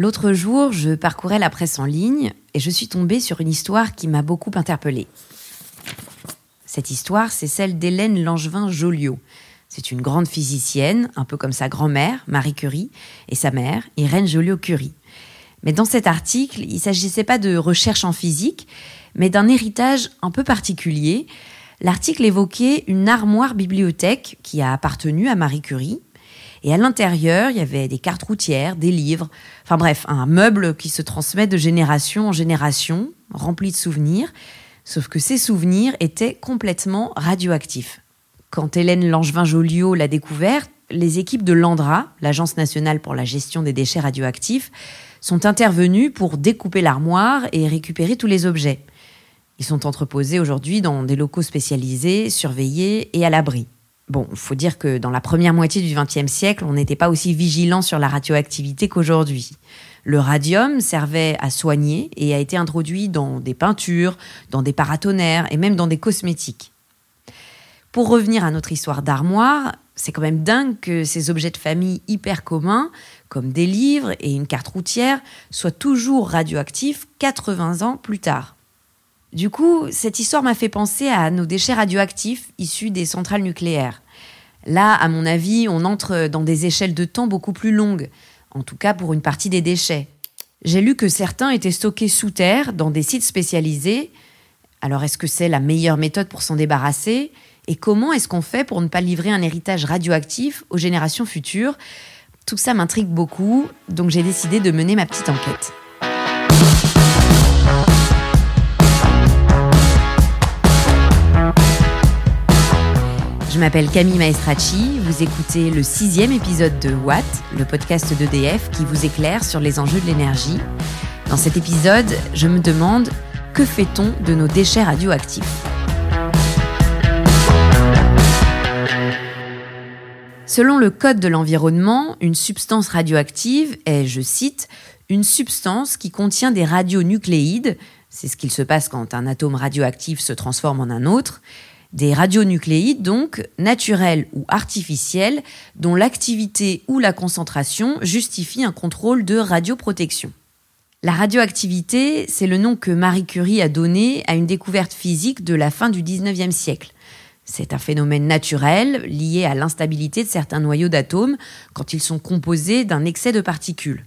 L'autre jour, je parcourais la presse en ligne et je suis tombée sur une histoire qui m'a beaucoup interpellée. Cette histoire, c'est celle d'Hélène Langevin-Joliot. C'est une grande physicienne, un peu comme sa grand-mère, Marie Curie, et sa mère, Irène Joliot-Curie. Mais dans cet article, il ne s'agissait pas de recherche en physique, mais d'un héritage un peu particulier. L'article évoquait une armoire bibliothèque qui a appartenu à Marie Curie. Et à l'intérieur, il y avait des cartes routières, des livres, enfin bref, un meuble qui se transmet de génération en génération, rempli de souvenirs, sauf que ces souvenirs étaient complètement radioactifs. Quand Hélène Langevin-Joliot l'a découvert, les équipes de l'ANDRA, l'Agence nationale pour la gestion des déchets radioactifs, sont intervenus pour découper l'armoire et récupérer tous les objets. Ils sont entreposés aujourd'hui dans des locaux spécialisés, surveillés et à l'abri. Bon, il faut dire que dans la première moitié du XXe siècle, on n'était pas aussi vigilant sur la radioactivité qu'aujourd'hui. Le radium servait à soigner et a été introduit dans des peintures, dans des paratonnerres et même dans des cosmétiques. Pour revenir à notre histoire d'armoire, c'est quand même dingue que ces objets de famille hyper communs, comme des livres et une carte routière, soient toujours radioactifs 80 ans plus tard. Du coup, cette histoire m'a fait penser à nos déchets radioactifs issus des centrales nucléaires. Là, à mon avis, on entre dans des échelles de temps beaucoup plus longues, en tout cas pour une partie des déchets. J'ai lu que certains étaient stockés sous terre, dans des sites spécialisés. Alors est-ce que c'est la meilleure méthode pour s'en débarrasser? Et comment est-ce qu'on fait pour ne pas livrer un héritage radioactif aux générations futures? Tout ça m'intrigue beaucoup, donc j'ai décidé de mener ma petite enquête. M'appelle Camille Maestracci, vous écoutez le sixième épisode de Watt, le podcast d'EDF qui vous éclaire sur les enjeux de l'énergie. Dans cet épisode, je me demande que fait-on de nos déchets radioactifs? Selon le Code de l'environnement, une substance radioactive est, je cite, une substance qui contient des radionucléides, c'est ce qu'il se passe quand un atome radioactif se transforme en un autre, des radionucléides, donc, naturels ou artificiels, dont l'activité ou la concentration justifie un contrôle de radioprotection. La radioactivité, c'est le nom que Marie Curie a donné à une découverte physique de la fin du 19e siècle. C'est un phénomène naturel lié à l'instabilité de certains noyaux d'atomes quand ils sont composés d'un excès de particules.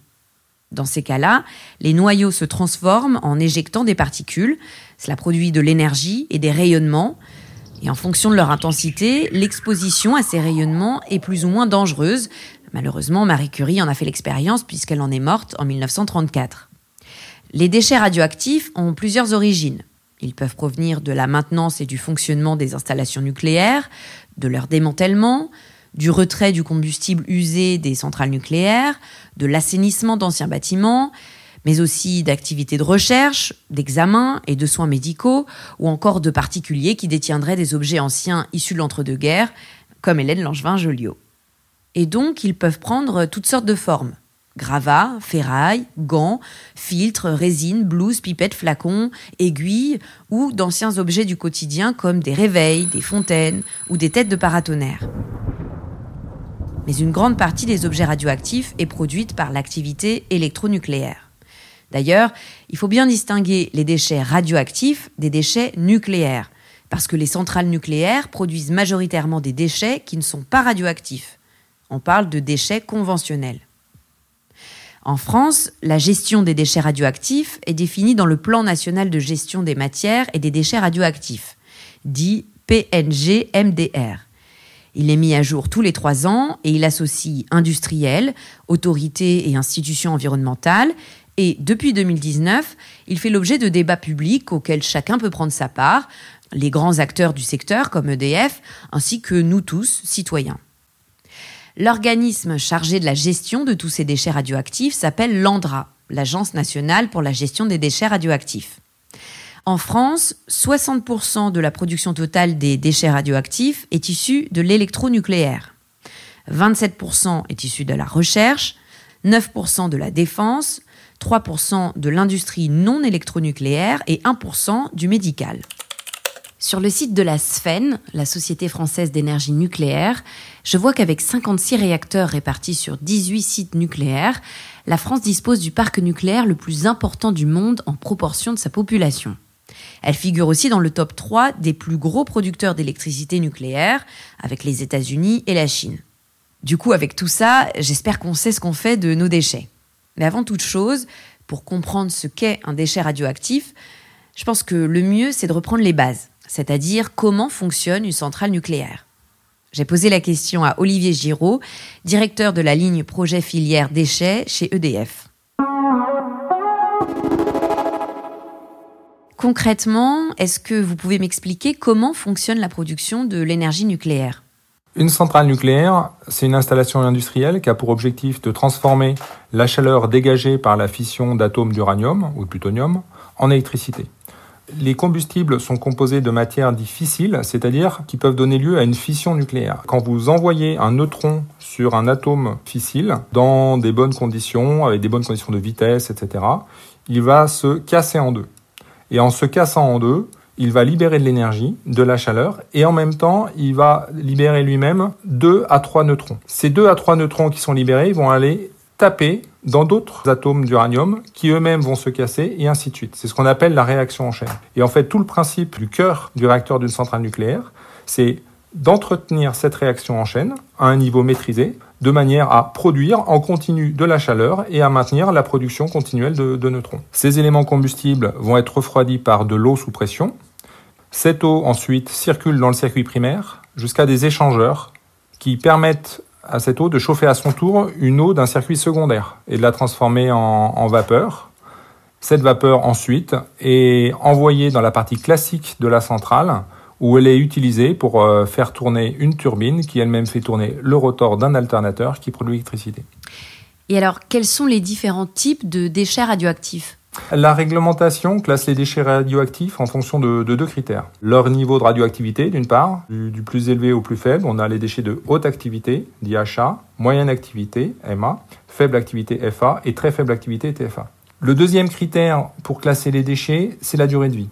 Dans ces cas-là, les noyaux se transforment en éjectant des particules. Cela produit de l'énergie et des rayonnements, et en fonction de leur intensité, l'exposition à ces rayonnements est plus ou moins dangereuse. Malheureusement, Marie Curie en a fait l'expérience puisqu'elle en est morte en 1934. Les déchets radioactifs ont plusieurs origines. Ils peuvent provenir de la maintenance et du fonctionnement des installations nucléaires, de leur démantèlement, du retrait du combustible usé des centrales nucléaires, de l'assainissement d'anciens bâtiments, mais aussi d'activités de recherche, d'examens et de soins médicaux, ou encore de particuliers qui détiendraient des objets anciens issus de l'entre-deux-guerres, comme Hélène Langevin-Joliot. Et donc, ils peuvent prendre toutes sortes de formes. Gravats, ferrailles, gants, filtres, résines, blouses, pipettes, flacons, aiguilles ou d'anciens objets du quotidien comme des réveils, des fontaines ou des têtes de paratonnerres. Mais une grande partie des objets radioactifs est produite par l'activité électronucléaire. D'ailleurs, il faut bien distinguer les déchets radioactifs des déchets nucléaires, parce que les centrales nucléaires produisent majoritairement des déchets qui ne sont pas radioactifs. On parle de déchets conventionnels. En France, la gestion des déchets radioactifs est définie dans le Plan national de gestion des matières et des déchets radioactifs, dit PNG-MDR. Il est mis à jour tous les trois ans et il associe industriels, autorités et institutions environnementales et depuis 2019, il fait l'objet de débats publics auxquels chacun peut prendre sa part, les grands acteurs du secteur comme EDF, ainsi que nous tous, citoyens. L'organisme chargé de la gestion de tous ces déchets radioactifs s'appelle l'ANDRA, l'Agence nationale pour la gestion des déchets radioactifs. En France, 60% de la production totale des déchets radioactifs est issue de l'électronucléaire. 27% est issue de la recherche, 9% de la défense, 3% de l'industrie non électronucléaire et 1% du médical. Sur le site de la SFEN, la Société française d'énergie nucléaire, je vois qu'avec 56 réacteurs répartis sur 18 sites nucléaires, la France dispose du parc nucléaire le plus important du monde en proportion de sa population. Elle figure aussi dans le top 3 des plus gros producteurs d'électricité nucléaire, avec les États-Unis et la Chine. Du coup, avec tout ça, j'espère qu'on sait ce qu'on fait de nos déchets. Mais avant toute chose, pour comprendre ce qu'est un déchet radioactif, je pense que le mieux, c'est de reprendre les bases c'est-à-dire comment fonctionne une centrale nucléaire. J'ai posé la question à Olivier Giraud, directeur de la ligne projet filière déchets chez EDF. Concrètement, est-ce que vous pouvez m'expliquer comment fonctionne la production de l'énergie nucléaire? Une centrale nucléaire, c'est une installation industrielle qui a pour objectif de transformer la chaleur dégagée par la fission d'atomes d'uranium ou de plutonium en électricité. Les combustibles sont composés de matières difficiles, c'est-à-dire qui peuvent donner lieu à une fission nucléaire. Quand vous envoyez un neutron sur un atome fissile, dans des bonnes conditions, avec des bonnes conditions de vitesse, etc., il va se casser en deux. Et en se cassant en deux, il va libérer de l'énergie, de la chaleur, et en même temps, il va libérer lui-même deux à trois neutrons. Ces deux à trois neutrons qui sont libérés vont aller taper dans d'autres atomes d'uranium qui eux-mêmes vont se casser et ainsi de suite. C'est ce qu'on appelle la réaction en chaîne. Et en fait, tout le principe du cœur du réacteur d'une centrale nucléaire, c'est d'entretenir cette réaction en chaîne à un niveau maîtrisé, de manière à produire en continu de la chaleur et à maintenir la production continuelle de, neutrons. Ces éléments combustibles vont être refroidis par de l'eau sous pression. Cette eau ensuite circule dans le circuit primaire jusqu'à des échangeurs qui permettent à cette eau de chauffer à son tour une eau d'un circuit secondaire et de la transformer en, vapeur. Cette vapeur ensuite est envoyée dans la partie classique de la centrale où elle est utilisée pour euh, faire tourner une turbine qui elle-même fait tourner le rotor d'un alternateur qui produit l'électricité. Et alors, quels sont les différents types de déchets radioactifs? La réglementation classe les déchets radioactifs en fonction de, deux critères. Leur niveau de radioactivité, d'une part, du, plus élevé au plus faible. On a les déchets de haute activité, DHA, moyenne activité, MA, faible activité, FA, et très faible activité, TFA. Le deuxième critère pour classer les déchets, c'est la durée de vie.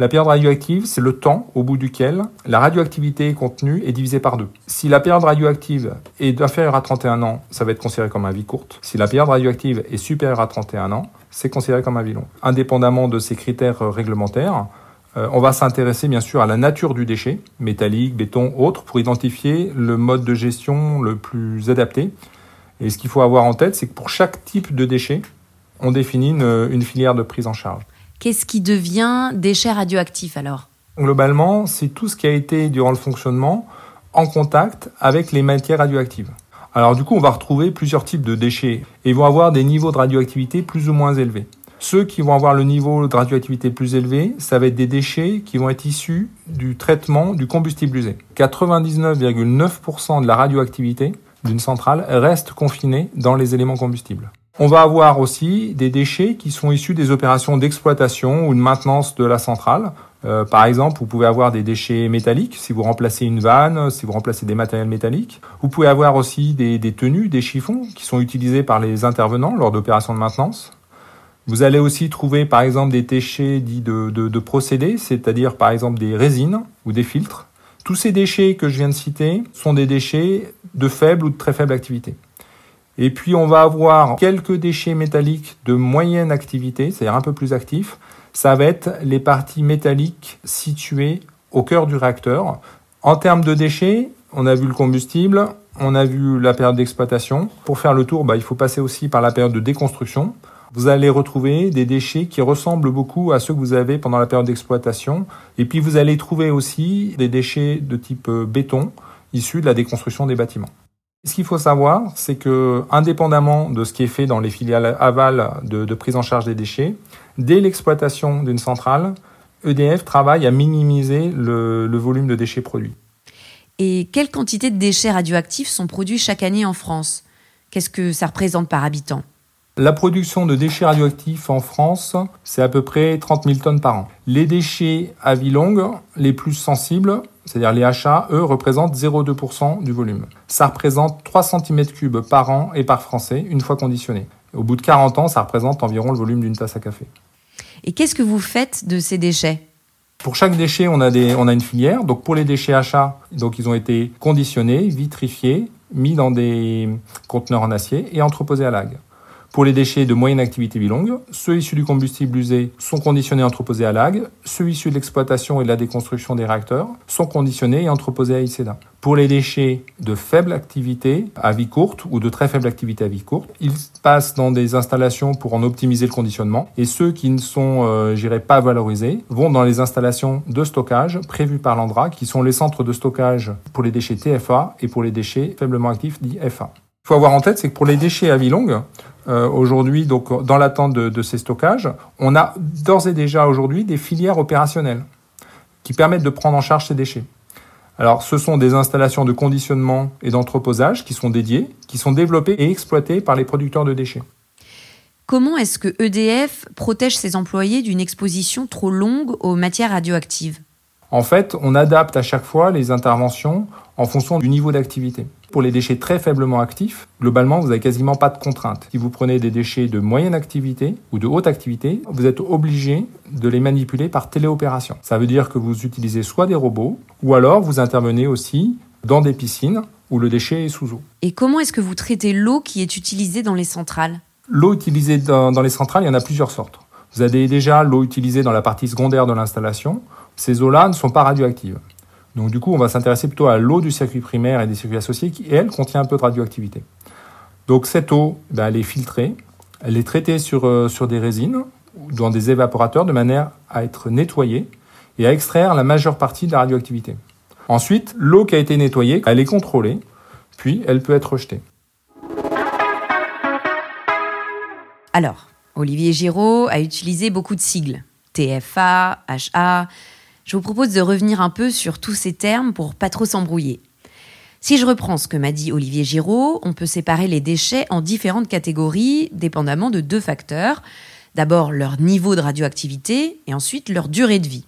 La période radioactive, c'est le temps au bout duquel la radioactivité contenue est divisée par deux. Si la période radioactive est inférieure à 31 ans, ça va être considéré comme un vie courte. Si la période radioactive est supérieure à 31 ans, c'est considéré comme un vie long. Indépendamment de ces critères euh, réglementaires, euh, on va s'intéresser bien sûr à la nature du déchet, métallique, béton, autre, pour identifier le mode de gestion le plus adapté. Et ce qu'il faut avoir en tête, c'est que pour chaque type de déchet, on définit une filière de prise en charge. Qu'est-ce qui devient déchet radioactif alors? Globalement, c'est tout ce qui a été, durant le fonctionnement, en contact avec les matières radioactives. Alors du coup, on va retrouver plusieurs types de déchets et vont avoir des niveaux de radioactivité plus ou moins élevés. Ceux qui vont avoir le niveau de radioactivité plus élevé, ça va être des déchets qui vont être issus du traitement du combustible usé. 99,9% de la radioactivité d'une centrale reste confinée dans les éléments combustibles. On va avoir aussi des déchets qui sont issus des opérations d'exploitation ou de maintenance de la centrale. Euh, par exemple, vous pouvez avoir des déchets métalliques si vous remplacez une vanne, si vous remplacez des matériels métalliques. Vous pouvez avoir aussi des, tenues, des chiffons qui sont utilisés par les intervenants lors d'opérations de maintenance. Vous allez aussi trouver par exemple des déchets dits de, de procédés, c'est-à-dire par exemple des résines ou des filtres. Tous ces déchets que je viens de citer sont des déchets de faible ou de très faible activité. Et puis on va avoir quelques déchets métalliques de moyenne activité, c'est-à-dire un peu plus actifs. Ça va être les parties métalliques situées au cœur du réacteur. En termes de déchets, on a vu le combustible, on a vu la période d'exploitation. Pour faire le tour, bah, il faut passer aussi par la période de déconstruction. Vous allez retrouver des déchets qui ressemblent beaucoup à ceux que vous avez pendant la période d'exploitation. Et puis vous allez trouver aussi des déchets de type béton issus de la déconstruction des bâtiments. Ce qu'il faut savoir, c'est que, indépendamment de ce qui est fait dans les filiales aval de, prise en charge des déchets, dès l'exploitation d'une centrale, EDF travaille à minimiser le, le volume de déchets produits. Et quelle quantité de déchets radioactifs sont produits chaque année en France? Qu'est-ce que ça représente par habitant? La production de déchets radioactifs en France, c'est à peu près 30 000 tonnes par an. Les déchets à vie longue, les plus sensibles, c'est-à-dire les achats, eux, représentent 0,2% du volume. Ça représente 3 cm3 par an et par Français, une fois conditionné. Au bout de 40 ans, ça représente environ le volume d'une tasse à café. Et qu'est-ce que vous faites de ces déchets? Pour chaque déchet, on a, des, on a une filière. Donc pour les déchets achats, donc ils ont été conditionnés, vitrifiés, mis dans des conteneurs en acier et entreposés à l'AG. Pour les déchets de moyenne activité bilongue, ceux issus du combustible usé sont conditionnés et entreposés à l'AG. Ceux issus de l'exploitation et de la déconstruction des réacteurs sont conditionnés et entreposés à ICEDA. Pour les déchets de faible activité à vie courte ou de très faible activité à vie courte, ils passent dans des installations pour en optimiser le conditionnement. Et ceux qui ne sont, euh, pas valorisés, vont dans les installations de stockage prévues par l'ANDRA, qui sont les centres de stockage pour les déchets TFA et pour les déchets faiblement actifs dits FA. Il faut avoir en tête, c'est que pour les déchets à vie longue, euh, aujourd'hui, donc dans l'attente de, ces stockages, on a d'ores et déjà aujourd'hui des filières opérationnelles qui permettent de prendre en charge ces déchets. Alors, ce sont des installations de conditionnement et d'entreposage qui sont dédiées, qui sont développées et exploitées par les producteurs de déchets. Comment est-ce que EDF protège ses employés d'une exposition trop longue aux matières radioactives? En fait, on adapte à chaque fois les interventions en fonction du niveau d'activité. Pour les déchets très faiblement actifs, globalement, vous n'avez quasiment pas de contraintes. Si vous prenez des déchets de moyenne activité ou de haute activité, vous êtes obligé de les manipuler par téléopération. Ça veut dire que vous utilisez soit des robots, ou alors vous intervenez aussi dans des piscines où le déchet est sous eau. Et comment est-ce que vous traitez l'eau qui est utilisée dans les centrales? L'eau utilisée dans, dans les centrales, il y en a plusieurs sortes. Vous avez déjà l'eau utilisée dans la partie secondaire de l'installation. Ces eaux-là ne sont pas radioactives. Donc du coup, on va s'intéresser plutôt à l'eau du circuit primaire et des circuits associés qui, elle, contient un peu de radioactivité. Donc cette eau, ben, elle est filtrée, elle est traitée sur, euh, sur des résines, dans des évaporateurs, de manière à être nettoyée et à extraire la majeure partie de la radioactivité. Ensuite, l'eau qui a été nettoyée, elle est contrôlée, puis elle peut être rejetée. Alors, Olivier Giraud a utilisé beaucoup de sigles. TFA, HA, je vous propose de revenir un peu sur tous ces termes pour pas trop s'embrouiller. Si je reprends ce que m'a dit Olivier Giraud, on peut séparer les déchets en différentes catégories, dépendamment de deux facteurs. D'abord leur niveau de radioactivité et ensuite leur durée de vie.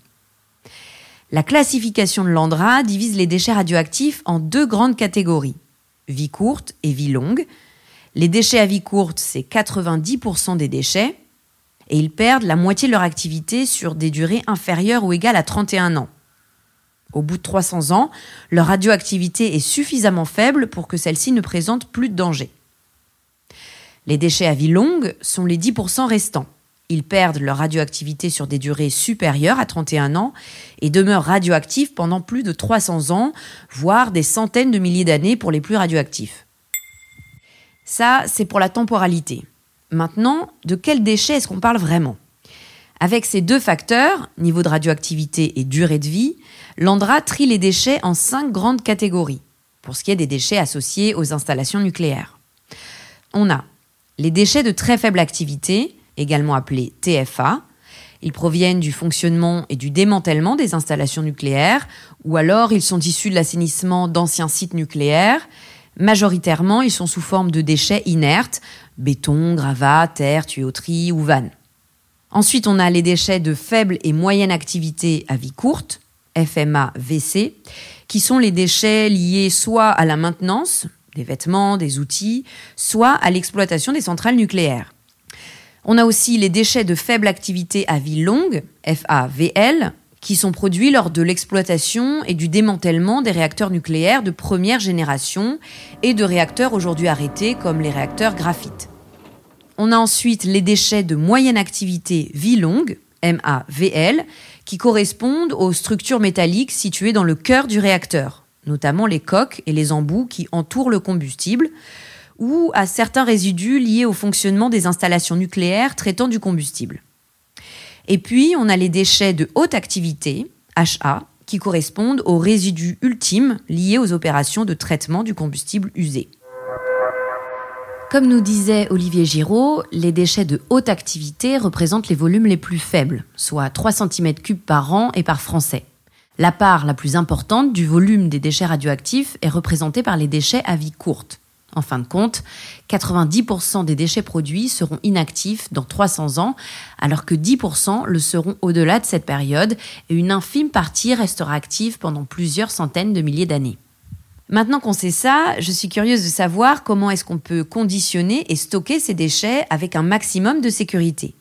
La classification de l'ANDRA divise les déchets radioactifs en deux grandes catégories, vie courte et vie longue. Les déchets à vie courte, c'est 90% des déchets, et ils perdent la moitié de leur activité sur des durées inférieures ou égales à 31 ans. Au bout de 300 ans, leur radioactivité est suffisamment faible pour que celle-ci ne présente plus de danger. Les déchets à vie longue sont les 10% restants. Ils perdent leur radioactivité sur des durées supérieures à 31 ans et demeurent radioactifs pendant plus de 300 ans, voire des centaines de milliers d'années pour les plus radioactifs. Ça, c'est pour la temporalité. Maintenant, de quels déchets est-ce qu'on parle vraiment? Avec ces deux facteurs, niveau de radioactivité et durée de vie, l'ANDRA trie les déchets en cinq grandes catégories, pour ce qui est des déchets associés aux installations nucléaires. On a les déchets de très faible activité, également appelés TFA. Ils proviennent du fonctionnement et du démantèlement des installations nucléaires, ou alors ils sont issus de l'assainissement d'anciens sites nucléaires. Majoritairement, ils sont sous forme de déchets inertes, béton, gravat, terre, tuyauterie ou vanne. Ensuite, on a les déchets de faible et moyenne activité à vie courte, FMA-VC, qui sont les déchets liés soit à la maintenance des vêtements, des outils, soit à l'exploitation des centrales nucléaires. On a aussi les déchets de faible activité à vie longue, FAVL, qui sont produits lors de l'exploitation et du démantèlement des réacteurs nucléaires de première génération et de réacteurs aujourd'hui arrêtés comme les réacteurs graphite. On a ensuite les déchets de moyenne activité vie longue, MAVL, qui correspondent aux structures métalliques situées dans le cœur du réacteur, notamment les coques et les embouts qui entourent le combustible, ou à certains résidus liés au fonctionnement des installations nucléaires traitant du combustible. Et puis, on a les déchets de haute activité, HA, qui correspondent aux résidus ultimes liés aux opérations de traitement du combustible usé. Comme nous disait Olivier Giraud, les déchets de haute activité représentent les volumes les plus faibles, soit 3 cm3 par an et par Français. La part la plus importante du volume des déchets radioactifs est représentée par les déchets à vie courte. En fin de compte, 90% des déchets produits seront inactifs dans 300 ans, alors que 10% le seront au-delà de cette période, et une infime partie restera active pendant plusieurs centaines de milliers d'années. Maintenant qu'on sait ça, je suis curieuse de savoir comment est-ce qu'on peut conditionner et stocker ces déchets avec un maximum de sécurité.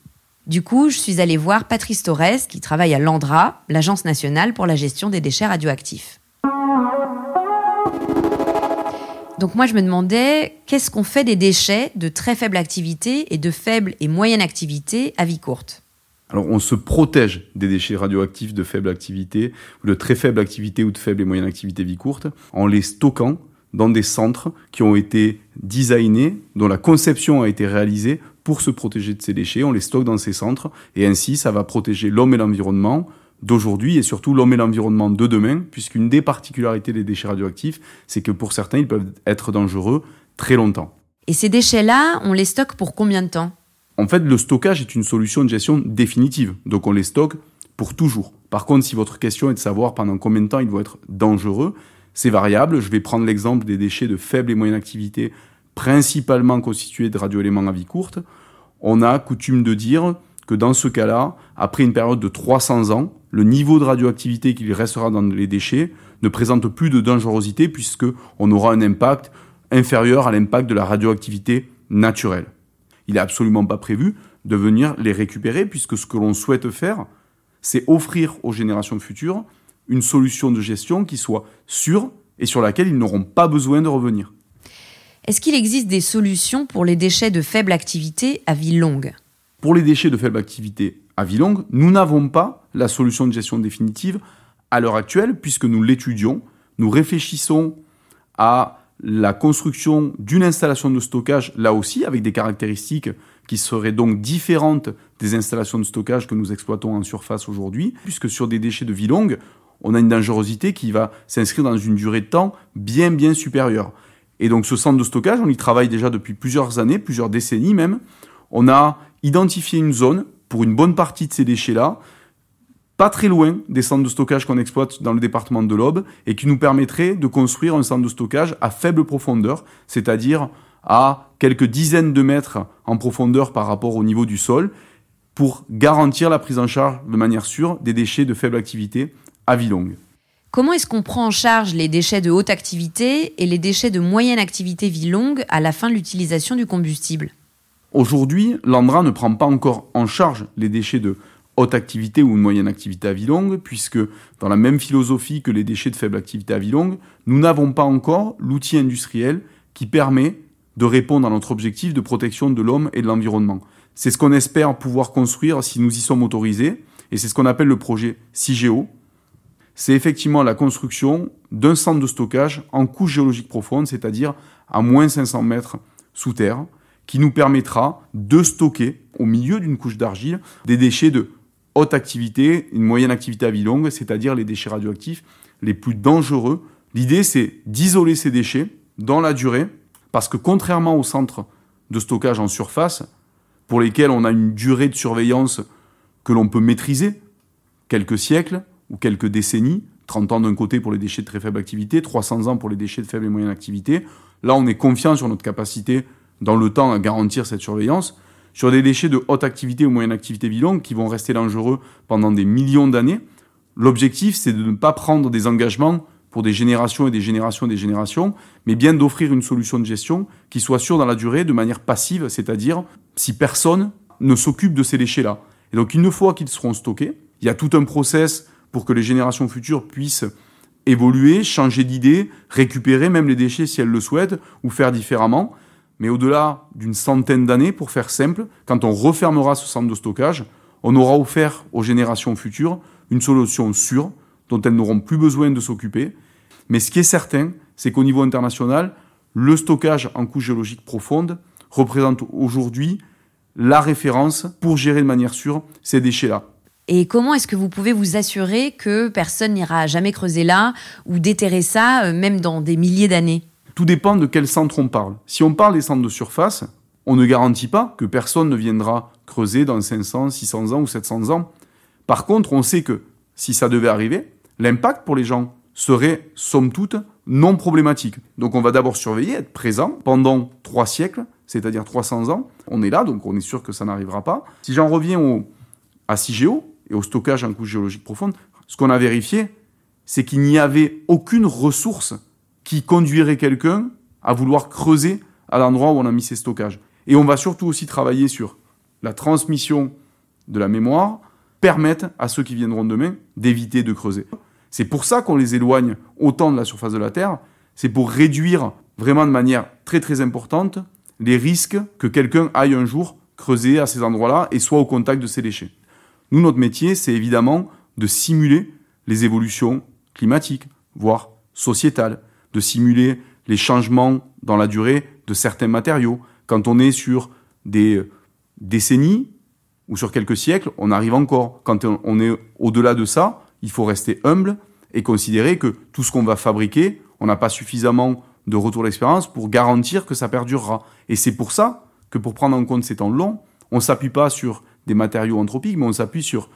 Du coup, je suis allée voir Patrice Torres, qui travaille à l'ANDRA, l'Agence nationale pour la gestion des déchets radioactifs. Donc moi, je me demandais, qu'est-ce qu'on fait des déchets de très faible activité et de faible et moyenne activité à vie courte? Alors on se protège des déchets radioactifs de faible activité, ou de très faible activité ou de faible et moyenne activité vie courte, en les stockant dans des centres qui ont été designés, dont la conception a été réalisée pour se protéger de ces déchets. On les stocke dans ces centres et ainsi ça va protéger l'homme et l'environnement d'aujourd'hui et surtout l'homme et l'environnement de demain, puisqu'une des particularités des déchets radioactifs, c'est que pour certains, ils peuvent être dangereux très longtemps. Et ces déchets-là, on les stocke pour combien de temps? En fait, le stockage est une solution de gestion définitive, donc on les stocke pour toujours. Par contre, si votre question est de savoir pendant combien de temps ils vont être dangereux, c'est variable. Je vais prendre l'exemple des déchets de faible et moyenne activité, principalement constitués de radioéléments à vie courte. On a coutume de dire que dans ce cas-là, après une période de 300 ans, le niveau de radioactivité qui restera dans les déchets ne présente plus de dangerosité puisque on aura un impact inférieur à l'impact de la radioactivité naturelle. Il n'est absolument pas prévu de venir les récupérer puisque ce que l'on souhaite faire, c'est offrir aux générations futures une solution de gestion qui soit sûre et sur laquelle ils n'auront pas besoin de revenir. Est-ce qu'il existe des solutions pour les déchets de faible activité à vie longue? Pour les déchets de faible activité à vie longue, nous n'avons pas la solution de gestion définitive à l'heure actuelle, puisque nous l'étudions. Nous réfléchissons à la construction d'une installation de stockage, là aussi, avec des caractéristiques qui seraient donc différentes des installations de stockage que nous exploitons en surface aujourd'hui, puisque sur des déchets de vie longue, on a une dangerosité qui va s'inscrire dans une durée de temps bien, bien supérieure. Et donc ce centre de stockage, on y travaille déjà depuis plusieurs années, plusieurs décennies même. On a identifier une zone pour une bonne partie de ces déchets-là, pas très loin des centres de stockage qu'on exploite dans le département de l'Aube, et qui nous permettrait de construire un centre de stockage à faible profondeur, c'est-à-dire à quelques dizaines de mètres en profondeur par rapport au niveau du sol, pour garantir la prise en charge de manière sûre des déchets de faible activité à vie longue. Comment est-ce qu'on prend en charge les déchets de haute activité et les déchets de moyenne activité vie longue à la fin de l'utilisation du combustible? Aujourd'hui, l'Andra ne prend pas encore en charge les déchets de haute activité ou de moyenne activité à vie longue, puisque dans la même philosophie que les déchets de faible activité à vie longue, nous n'avons pas encore l'outil industriel qui permet de répondre à notre objectif de protection de l'homme et de l'environnement. C'est ce qu'on espère pouvoir construire si nous y sommes autorisés, et c'est ce qu'on appelle le projet CIGEO. C'est effectivement la construction d'un centre de stockage en couche géologique profonde, c'est-à-dire à moins 500 mètres sous terre, qui nous permettra de stocker au milieu d'une couche d'argile des déchets de haute activité, une moyenne activité à vie longue, c'est-à-dire les déchets radioactifs les plus dangereux. L'idée, c'est d'isoler ces déchets dans la durée, parce que contrairement aux centres de stockage en surface, pour lesquels on a une durée de surveillance que l'on peut maîtriser, quelques siècles ou quelques décennies, 30 ans d'un côté pour les déchets de très faible activité, 300 ans pour les déchets de faible et moyenne activité, là on est confiant sur notre capacité dans le temps à garantir cette surveillance. Sur des déchets de haute activité ou moyenne activité vie longue qui vont rester dangereux pendant des millions d'années, l'objectif c'est de ne pas prendre des engagements pour des générations et des générations et des générations, mais bien d'offrir une solution de gestion qui soit sûre dans la durée de manière passive, c'est-à-dire si personne ne s'occupe de ces déchets-là. Et donc une fois qu'ils seront stockés, il y a tout un process pour que les générations futures puissent évoluer, changer d'idée, récupérer même les déchets si elles le souhaitent, ou faire différemment mais au-delà d'une centaine d'années, pour faire simple, quand on refermera ce centre de stockage, on aura offert aux générations futures une solution sûre dont elles n'auront plus besoin de s'occuper. Mais ce qui est certain, c'est qu'au niveau international, le stockage en couche géologique profonde représente aujourd'hui la référence pour gérer de manière sûre ces déchets-là. Et comment est-ce que vous pouvez vous assurer que personne n'ira jamais creuser là ou déterrer ça, euh, même dans des milliers d'années? Tout dépend de quel centre on parle. Si on parle des centres de surface, on ne garantit pas que personne ne viendra creuser dans 500, 600 ans ou 700 ans. Par contre, on sait que si ça devait arriver, l'impact pour les gens serait, somme toute, non problématique. Donc on va d'abord surveiller, être présent pendant trois siècles, c'est-à-dire 300 ans. On est là, donc on est sûr que ça n'arrivera pas. Si j'en reviens au, à CIGEO et au stockage en couche géologique profonde, ce qu'on a vérifié, c'est qu'il n'y avait aucune ressource qui conduirait quelqu'un à vouloir creuser à l'endroit où on a mis ses stockages. Et on va surtout aussi travailler sur la transmission de la mémoire permettent à ceux qui viendront demain d'éviter de creuser. C'est pour ça qu'on les éloigne autant de la surface de la Terre, c'est pour réduire vraiment de manière très très importante les risques que quelqu'un aille un jour creuser à ces endroits-là et soit au contact de ces déchets. Nous, notre métier, c'est évidemment de simuler les évolutions climatiques, voire sociétales, de simuler les changements dans la durée de certains matériaux. Quand on est sur des décennies ou sur quelques siècles, on arrive encore. Quand on est au-delà de ça, il faut rester humble et considérer que tout ce qu'on va fabriquer, on n'a pas suffisamment de retour d'expérience pour garantir que ça perdurera. Et c'est pour ça que pour prendre en compte ces temps longs, on ne s'appuie pas sur des matériaux anthropiques, mais on s'appuie sur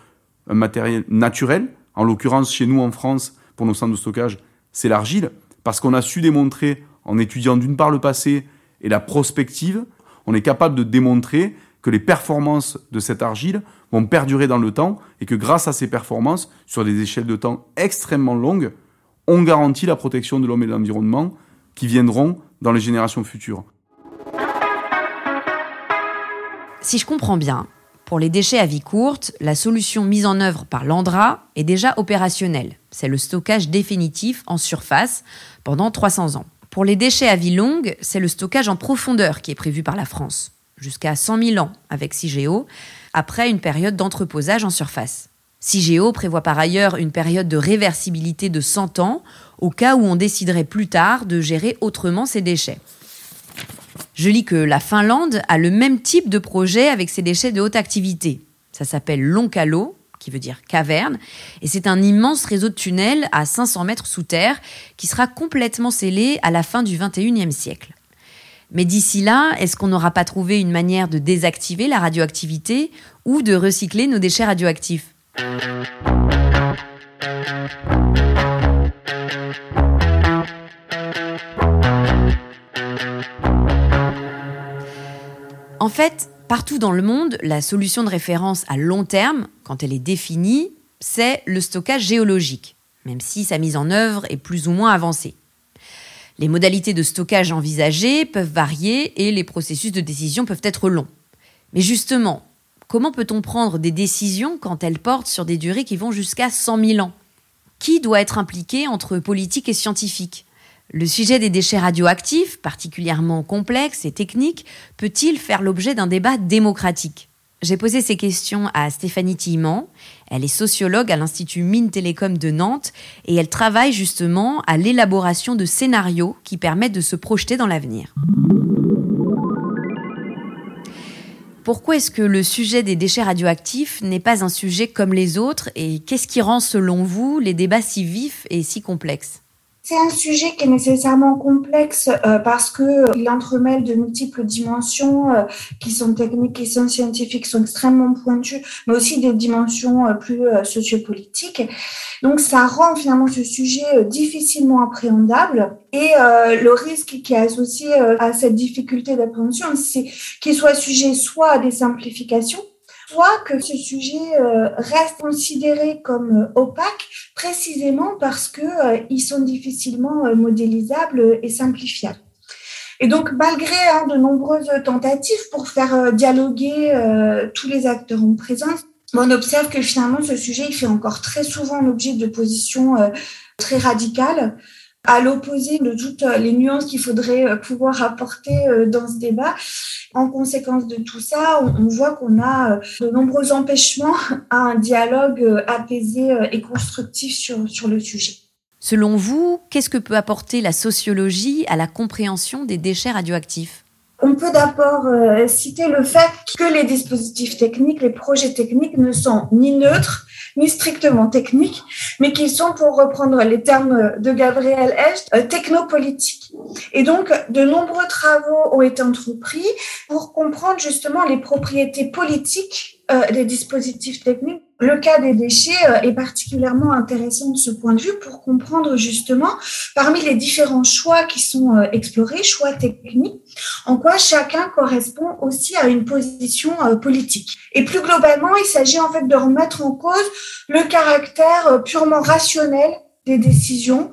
un matériel naturel. En l'occurrence, chez nous en France, pour nos centres de stockage, c'est l'argile, parce qu'on a su démontrer, en étudiant d'une part le passé et la prospective, on est capable de démontrer que les performances de cette argile vont perdurer dans le temps et que grâce à ces performances, sur des échelles de temps extrêmement longues, on garantit la protection de l'homme et de l'environnement qui viendront dans les générations futures. Si je comprends bien, pour les déchets à vie courte, la solution mise en œuvre par l'Andra est déjà opérationnelle. C'est le stockage définitif en surface pendant 300 ans. Pour les déchets à vie longue, c'est le stockage en profondeur qui est prévu par la France, jusqu'à 100 000 ans avec CIGEO, après une période d'entreposage en surface. CIGEO prévoit par ailleurs une période de réversibilité de 100 ans, au cas où on déciderait plus tard de gérer autrement ces déchets. Je lis que la Finlande a le même type de projet avec ses déchets de haute activité. Ça s'appelle Lonkalo, qui veut dire caverne, et c'est un immense réseau de tunnels à 500 mètres sous terre qui sera complètement scellé à la fin du 21e siècle. Mais d'ici là, est-ce qu'on n'aura pas trouvé une manière de désactiver la radioactivité ou de recycler nos déchets radioactifs? En fait, partout dans le monde, la solution de référence à long terme, quand elle est définie, c'est le stockage géologique, même si sa mise en œuvre est plus ou moins avancée. Les modalités de stockage envisagées peuvent varier et les processus de décision peuvent être longs. Mais justement, comment peut-on prendre des décisions quand elles portent sur des durées qui vont jusqu'à 100 000 ans? Qui doit être impliqué entre politique et scientifique? Le sujet des déchets radioactifs, particulièrement complexe et technique, peut-il faire l'objet d'un débat démocratique? J'ai posé ces questions à Stéphanie Tillement. Elle est sociologue à l'Institut Mines Télécom de Nantes et elle travaille justement à l'élaboration de scénarios qui permettent de se projeter dans l'avenir. Pourquoi est-ce que le sujet des déchets radioactifs n'est pas un sujet comme les autres et qu'est-ce qui rend selon vous les débats si vifs et si complexes? C'est un sujet qui est nécessairement complexe euh, parce que il entremêle de multiples dimensions euh, qui sont techniques, qui sont scientifiques, qui sont extrêmement pointues, mais aussi des dimensions euh, plus sociopolitiques. Donc ça rend finalement ce sujet difficilement appréhendable et le risque qui est associé à cette difficulté d'appréhension, c'est qu'il soit sujet soit à des simplifications que ce sujet euh, reste considéré comme euh, opaque précisément parce qu'ils euh, sont difficilement modélisables et simplifiables. Et donc, malgré hein, de nombreuses tentatives pour faire dialoguer tous les acteurs en présence, on observe que finalement, ce sujet il fait encore très souvent l'objet de positions très radicales à l'opposé de toutes les nuances qu'il faudrait euh, pouvoir apporter euh, dans ce débat. En conséquence de tout ça, on voit qu'on a euh, de nombreux empêchements à un dialogue apaisé et constructif sur, sur le sujet. Selon vous, qu'est-ce que peut apporter la sociologie à la compréhension des déchets radioactifs? On peut d'abord citer le fait que les dispositifs techniques, les projets techniques ne sont ni neutres, ni strictement techniques, mais qui sont, pour reprendre les termes de Gabriel Hecht, euh, technopolitiques. Et donc, de nombreux travaux ont été entrepris pour comprendre justement les propriétés politiques euh, des dispositifs techniques le cas des déchets euh, est particulièrement intéressant de ce point de vue pour comprendre justement parmi les différents choix qui sont euh, explorés, choix techniques, en quoi chacun correspond aussi à une position euh, politique. Et plus globalement, il s'agit en fait de remettre en cause le caractère purement rationnel des décisions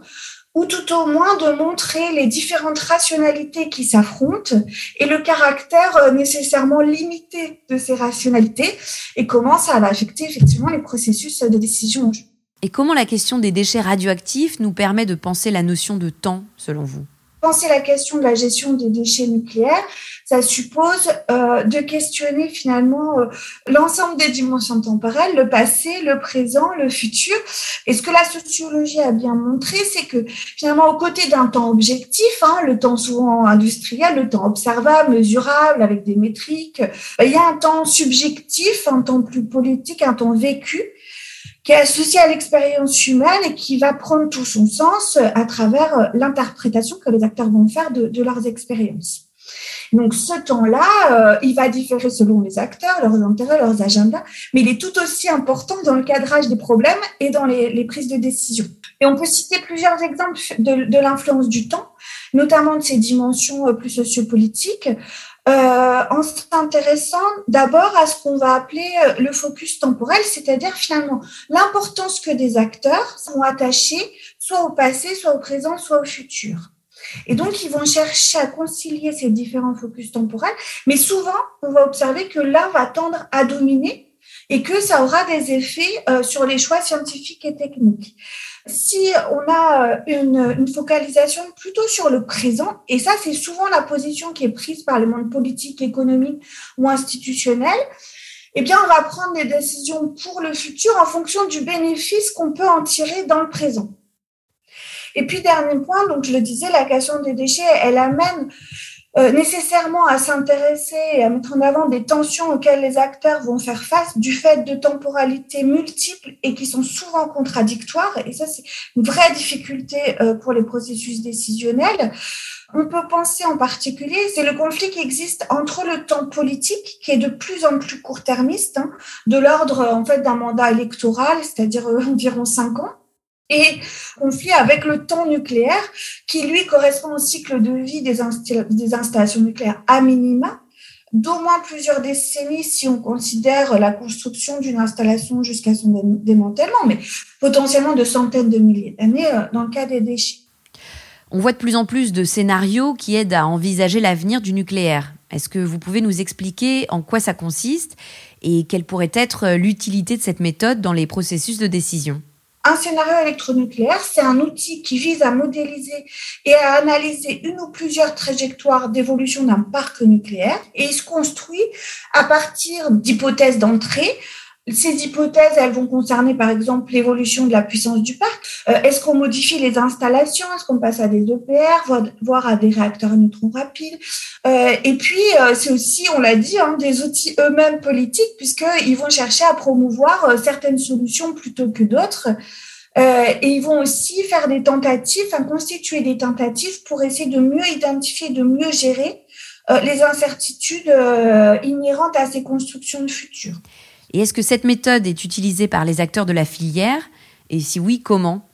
ou tout au moins de montrer les différentes rationalités qui s'affrontent et le caractère euh, nécessairement limité de ces rationalités et comment ça va affecter effectivement les processus de décision. Et comment la question des déchets radioactifs nous permet de penser la notion de temps, selon vous? Penser la question de la gestion des déchets nucléaires, ça suppose euh, de questionner finalement euh, l'ensemble des dimensions temporelles, le passé, le présent, le futur. Et ce que la sociologie a bien montré, c'est que finalement, aux côtés d'un temps objectif, hein, le temps souvent industriel, le temps observable, mesurable, avec des métriques, bah, il y a un temps subjectif, un temps plus politique, un temps vécu, qui est associé à l'expérience humaine et qui va prendre tout son sens à travers euh, l'interprétation que les acteurs vont faire de, leurs expériences. Donc ce temps-là, euh, il va différer selon les acteurs, leurs intérêts, leurs agendas, mais il est tout aussi important dans le cadrage des problèmes et dans les, prises de décision. Et on peut citer plusieurs exemples de, de l'influence du temps, notamment de ces dimensions euh, plus sociopolitiques euh, en s'intéressant d'abord à ce qu'on va appeler euh, le focus temporel, c'est-à-dire finalement l'importance que des acteurs sont attachés soit au passé, soit au présent, soit au futur. Et donc, ils vont chercher à concilier ces différents focus temporels, mais souvent, on va observer que l'un va tendre à dominer et que ça aura des effets euh, sur les choix scientifiques et techniques. Si on a euh, une, focalisation plutôt sur le présent, et ça c'est souvent la position qui est prise par le monde politique, économique ou institutionnel, eh bien on va prendre des décisions pour le futur en fonction du bénéfice qu'on peut en tirer dans le présent. Et puis dernier point, donc je le disais, la question des déchets, elle amène euh, nécessairement à s'intéresser et à mettre en avant des tensions auxquelles les acteurs vont faire face du fait de temporalités multiples et qui sont souvent contradictoires. Et ça, c'est une vraie difficulté euh, pour les processus décisionnels. On peut penser en particulier, c'est le conflit qui existe entre le temps politique, qui est de plus en plus court-termiste, hein, de l'ordre en fait d'un mandat électoral, c'est-à-dire euh, environ cinq ans, et conflit avec le temps nucléaire qui, lui, correspond au cycle de vie des, des installations nucléaires à minima, d'au moins plusieurs décennies si on considère la construction d'une installation jusqu'à son démantèlement, mais potentiellement de centaines de milliers d'années euh, dans le cas des déchets. On voit de plus en plus de scénarios qui aident à envisager l'avenir du nucléaire. Est-ce que vous pouvez nous expliquer en quoi ça consiste et quelle pourrait être l'utilité de cette méthode dans les processus de décision? Un scénario électronucléaire, c'est un outil qui vise à modéliser et à analyser une ou plusieurs trajectoires d'évolution d'un parc nucléaire. Et il se construit à partir d'hypothèses d'entrée ces hypothèses, elles vont concerner par exemple l'évolution de la puissance du parc. Euh, est-ce qu'on modifie les installations? Est-ce qu'on passe à des EPR, voire à des réacteurs à neutrons rapides? Euh, Et puis, euh, c'est aussi, on l'a dit, hein, des outils eux-mêmes politiques, puisqu'ils vont chercher à promouvoir certaines solutions plutôt que d'autres. et ils vont aussi faire des tentatives, enfin constituer des tentatives pour essayer de mieux identifier, de mieux gérer les incertitudes inhérentes à ces constructions de futur. Et est-ce que cette méthode est utilisée par les acteurs de la filière Et si oui, comment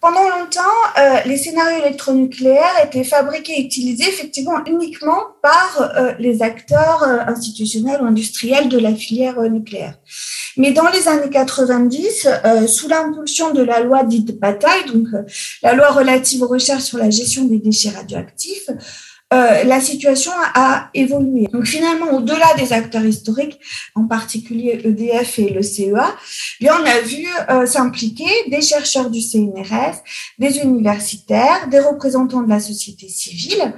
pendant longtemps, euh, les scénarios électronucléaires étaient fabriqués et utilisés effectivement uniquement par euh, les acteurs euh, institutionnels ou industriels de la filière nucléaire. Mais dans les années 90, sous l'impulsion de la loi dite Bataille, donc la loi relative aux recherches sur la gestion des déchets radioactifs, euh, la situation a évolué. Donc finalement, au-delà des acteurs historiques, en particulier EDF et le CEA, bien on a vu euh, s'impliquer des chercheurs du CNRS, des universitaires, des représentants de la société civile.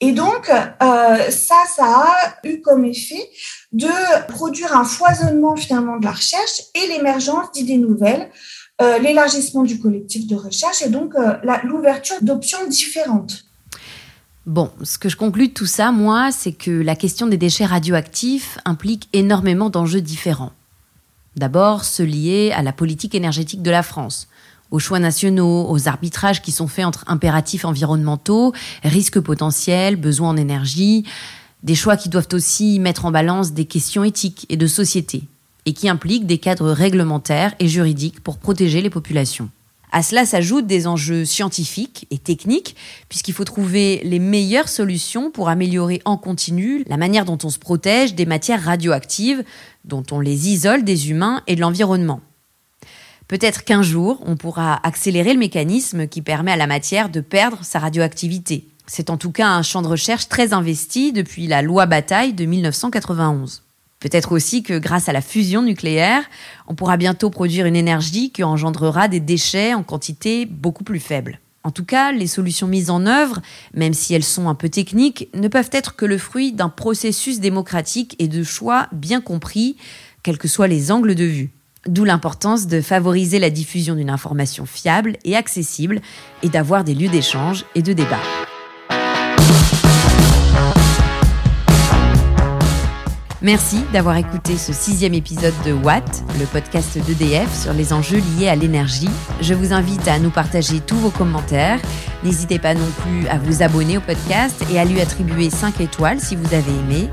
Et donc, euh, ça, ça a eu comme effet de produire un foisonnement finalement de la recherche et l'émergence d'idées nouvelles, l'élargissement du collectif de recherche et donc l'ouverture d'options différentes. Bon, ce que je conclus de tout ça, moi, c'est que la question des déchets radioactifs implique énormément d'enjeux différents. D'abord, ceux liés à la politique énergétique de la France, aux choix nationaux, aux arbitrages qui sont faits entre impératifs environnementaux, risques potentiels, besoins en énergie, des choix qui doivent aussi mettre en balance des questions éthiques et de société, et qui impliquent des cadres réglementaires et juridiques pour protéger les populations. À cela s'ajoutent des enjeux scientifiques et techniques, puisqu'il faut trouver les meilleures solutions pour améliorer en continu la manière dont on se protège des matières radioactives, dont on les isole des humains et de l'environnement. Peut-être qu'un jour, on pourra accélérer le mécanisme qui permet à la matière de perdre sa radioactivité. C'est en tout cas un champ de recherche très investi depuis la loi Bataille de 1991. Peut-être aussi que grâce à la fusion nucléaire, on pourra bientôt produire une énergie qui engendrera des déchets en quantité beaucoup plus faible. En tout cas, les solutions mises en œuvre, même si elles sont un peu techniques, ne peuvent être que le fruit d'un processus démocratique et de choix bien compris, quels que soient les angles de vue. D'où l'importance de favoriser la diffusion d'une information fiable et accessible et d'avoir des lieux d'échange et de débat. Merci d'avoir écouté ce sixième épisode de Watt, le podcast d'EDF sur les enjeux liés à l'énergie. Je vous invite à nous partager tous vos commentaires. N'hésitez pas non plus à vous abonner au podcast et à lui attribuer 5 étoiles si vous avez aimé.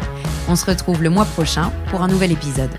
On se retrouve le mois prochain pour un nouvel épisode.